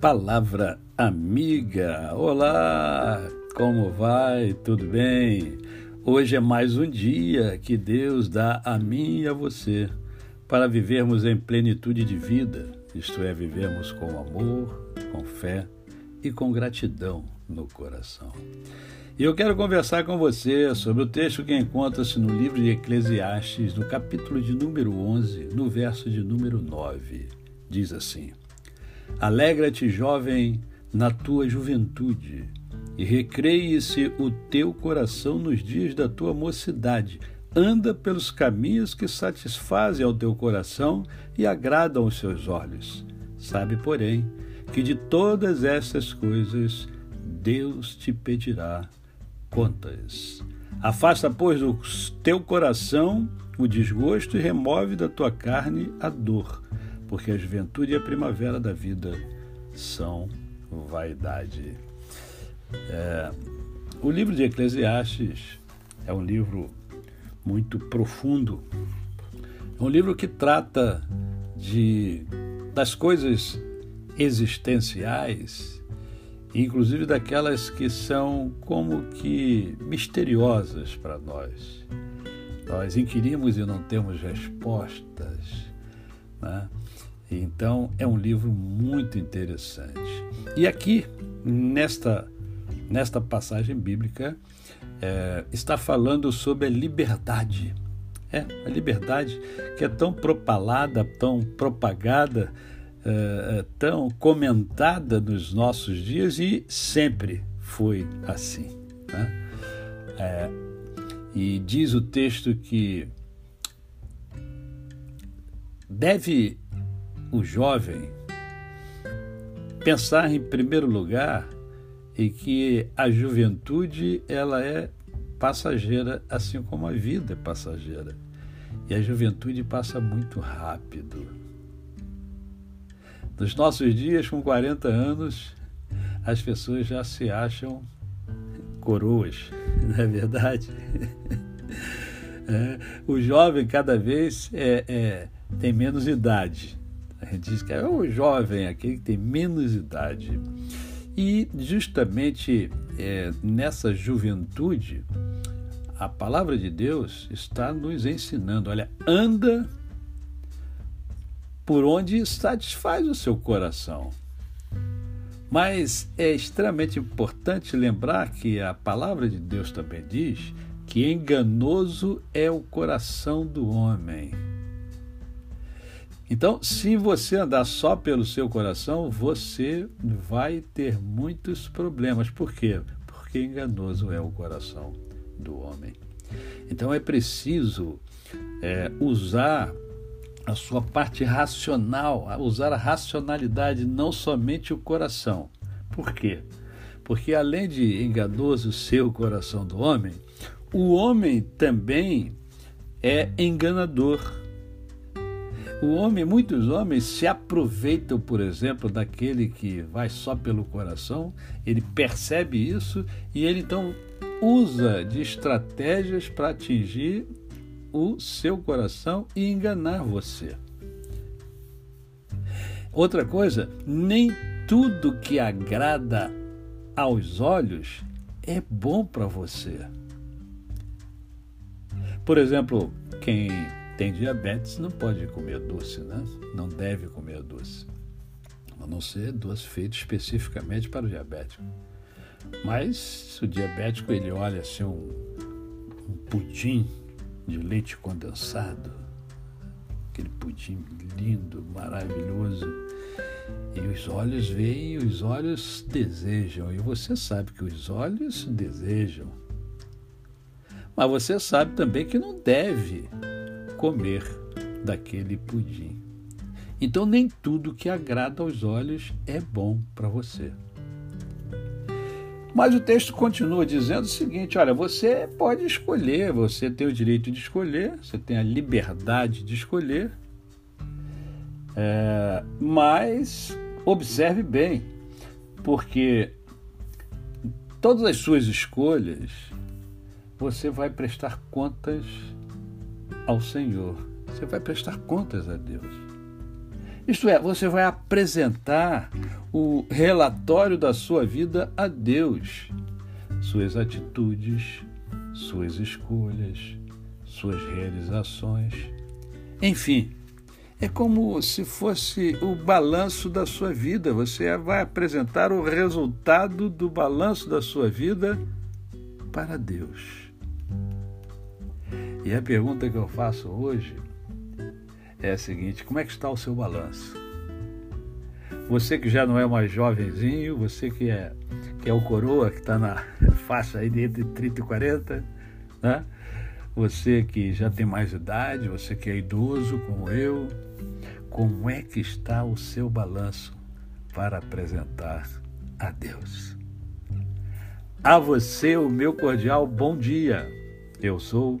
Palavra amiga. Olá, como vai? Tudo bem? Hoje é mais um dia que Deus dá a mim e a você para vivermos em plenitude de vida, isto é, vivermos com amor, com fé e com gratidão no coração. E eu quero conversar com você sobre o texto que encontra-se no livro de Eclesiastes, no capítulo de número 11, no verso de número 9. Diz assim: Alegra-te, jovem, na tua juventude, e recreie-se o teu coração nos dias da tua mocidade. Anda pelos caminhos que satisfazem ao teu coração e agradam aos seus olhos. Sabe, porém, que de todas essas coisas Deus te pedirá contas. Afasta, pois, do teu coração o desgosto e remove da tua carne a dor, porque a juventude e a primavera da vida são vaidade. É, o livro de Eclesiastes é um livro muito profundo, é um livro que trata de das coisas existenciais inclusive daquelas que são como que misteriosas para nós. Nós inquirimos e não temos respostas. Né? Então, é um livro muito interessante. E aqui, nesta, nesta passagem bíblica, é, está falando sobre a liberdade. É, a liberdade que é tão propalada, tão propagada uh, tão comentada nos nossos dias e sempre foi assim. Né? É, e diz o texto que deve o jovem pensar em primeiro lugar e que a juventude ela é passageira assim como a vida é passageira. E a juventude passa muito rápido. Nos nossos dias, com 40 anos, as pessoas já se acham coroas, não é verdade? É, o jovem cada vez é, é, tem menos idade. A gente diz que é o jovem, aquele que tem menos idade. E justamente é, nessa juventude, a palavra de Deus está nos ensinando: olha, anda por onde satisfaz o seu coração. Mas é extremamente importante lembrar que a palavra de Deus também diz que enganoso é o coração do homem. Então, se você andar só pelo seu coração, você vai ter muitos problemas. Por quê? Porque enganoso é o coração do homem. Então, é preciso é, usar a sua parte racional, usar a racionalidade, não somente o coração. Por quê? Porque além de enganoso ser o coração do homem, o homem também é enganador. O homem, muitos homens se aproveitam, por exemplo, daquele que vai só pelo coração, ele percebe isso e ele então usa de estratégias para atingir o seu coração e enganar você. Outra coisa, nem tudo que agrada aos olhos é bom para você. Por exemplo, quem tem diabetes não pode comer doce, né? Não deve comer doce. A não ser doce feito especificamente para o diabético. Mas se o diabético ele olha assim um, um pudim de leite condensado, aquele pudim lindo, maravilhoso. E os olhos veem, os olhos desejam. E você sabe que os olhos desejam. Mas você sabe também que não deve comer daquele pudim. Então, nem tudo que agrada aos olhos é bom para você. Mas o texto continua dizendo o seguinte: olha, você pode escolher, você tem o direito de escolher, você tem a liberdade de escolher, é, mas observe bem, porque todas as suas escolhas você vai prestar contas ao Senhor, você vai prestar contas a Deus. Isto é, você vai apresentar o relatório da sua vida a Deus, suas atitudes, suas escolhas, suas realizações, enfim. É como se fosse o balanço da sua vida. Você vai apresentar o resultado do balanço da sua vida para Deus. E a pergunta que eu faço hoje é a seguinte: como é que está o seu balanço? Você que já não é mais jovenzinho, você que é, que é o coroa, que está na faixa aí de entre 30 e 40, né? Você que já tem mais idade, você que é idoso como eu, como é que está o seu balanço para apresentar a Deus? A você o meu cordial bom dia. Eu sou